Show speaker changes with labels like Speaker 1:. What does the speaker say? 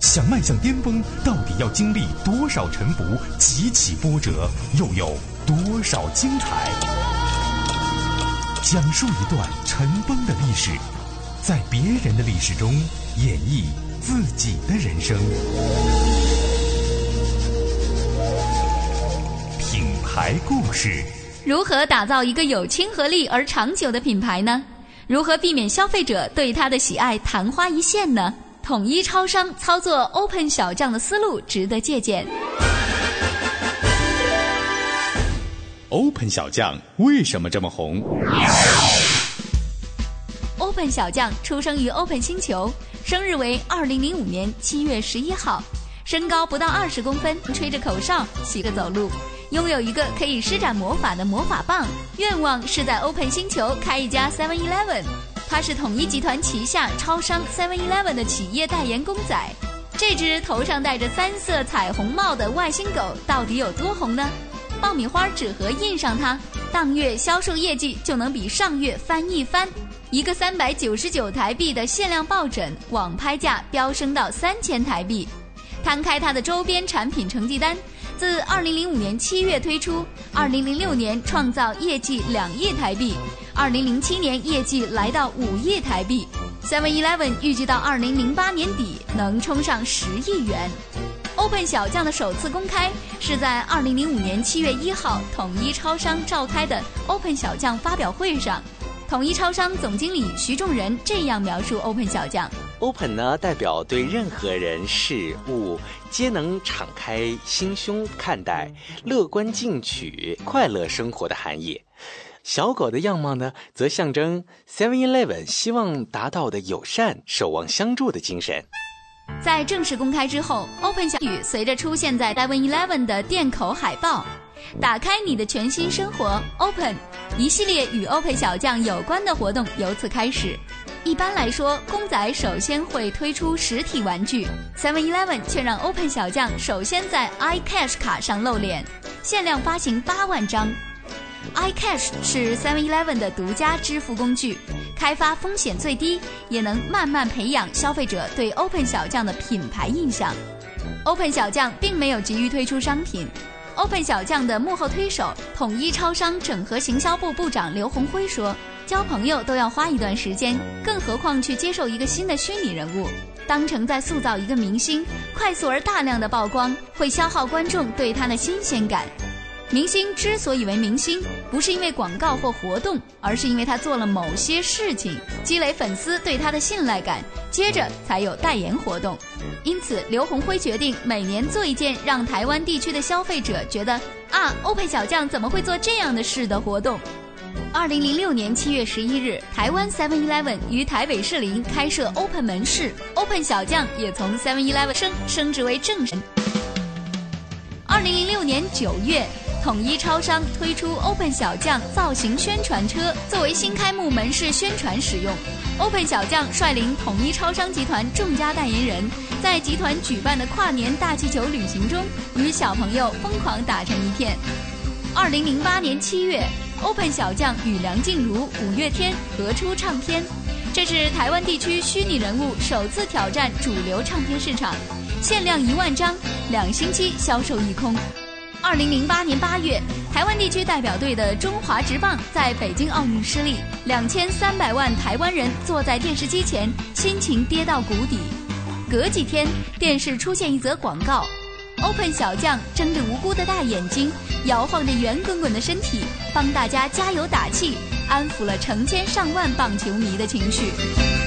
Speaker 1: 想迈向巅峰，到底要经历多少沉浮、几起波折，又有多少精彩？讲述一段尘封的历史，在别人的历史中演绎自己的人生。品牌故事：
Speaker 2: 如何打造一个有亲和力而长久的品牌呢？如何避免消费者对它的喜爱昙花一现呢？统一超商操作 Open 小将的思路值得借鉴。
Speaker 1: Open 小将为什么这么红
Speaker 2: ？Open 小将出生于 Open 星球，生日为二零零五年七月十一号，身高不到二十公分，吹着口哨，洗着走路，拥有一个可以施展魔法的魔法棒，愿望是在 Open 星球开一家 Seven Eleven。他是统一集团旗下超商 Seven Eleven 的企业代言公仔。这只头上戴着三色彩虹帽的外星狗到底有多红呢？爆米花纸盒印上它，当月销售业绩就能比上月翻一番。一个三百九十九台币的限量抱枕，网拍价飙升到三千台币。摊开它的周边产品成绩单，自二零零五年七月推出，二零零六年创造业绩两亿台币。二零零七年业绩来到五亿台币，Seven Eleven 预计到二零零八年底能冲上十亿元。Open 小将的首次公开是在二零零五年七月一号统一超商召开的 Open 小将发表会上，统一超商总经理徐仲仁这样描述 Open 小将
Speaker 3: ：Open 呢代表对任何人事物皆能敞开心胸看待、乐观进取、快乐生活的含义。小狗的样貌呢，则象征 Seven Eleven 希望达到的友善、守望相助的精神。
Speaker 2: 在正式公开之后，Open 小雨随着出现在 Seven Eleven 的店口海报，打开你的全新生活，Open，一系列与 Open 小将有关的活动由此开始。一般来说，公仔首先会推出实体玩具，Seven Eleven 却让 Open 小将首先在 iCash 卡上露脸，限量发行八万张。iCash 是 Seven Eleven 的独家支付工具，开发风险最低，也能慢慢培养消费者对 Open 小将的品牌印象。Open 小将并没有急于推出商品。Open 小将的幕后推手、统一超商整合行销部部长刘宏辉说：“交朋友都要花一段时间，更何况去接受一个新的虚拟人物，当成在塑造一个明星，快速而大量的曝光会消耗观众对他的新鲜感。”明星之所以为明星，不是因为广告或活动，而是因为他做了某些事情，积累粉丝对他的信赖感，接着才有代言活动。因此，刘鸿辉决定每年做一件让台湾地区的消费者觉得啊，Open 小将怎么会做这样的事的活动。二零零六年七月十一日，台湾 Seven Eleven 于台北士林开设 Open 门市，Open 小将也从 Seven Eleven 升升职为正神。二零零六年九月。统一超商推出 Open 小将造型宣传车，作为新开幕门市宣传使用。Open 小将率领统一超商集团众家代言人，在集团举办的跨年大气球旅行中，与小朋友疯狂打成一片。二零零八年七月，Open 小将与梁静茹、五月天合出唱片，这是台湾地区虚拟人物首次挑战主流唱片市场，限量一万张，两星期销售一空。二零零八年八月，台湾地区代表队的中华职棒在北京奥运失利，两千三百万台湾人坐在电视机前，心情跌到谷底。隔几天，电视出现一则广告，Open 小将睁着无辜的大眼睛，摇晃着圆滚滚的身体，帮大家加油打气，安抚了成千上万棒球迷的情绪。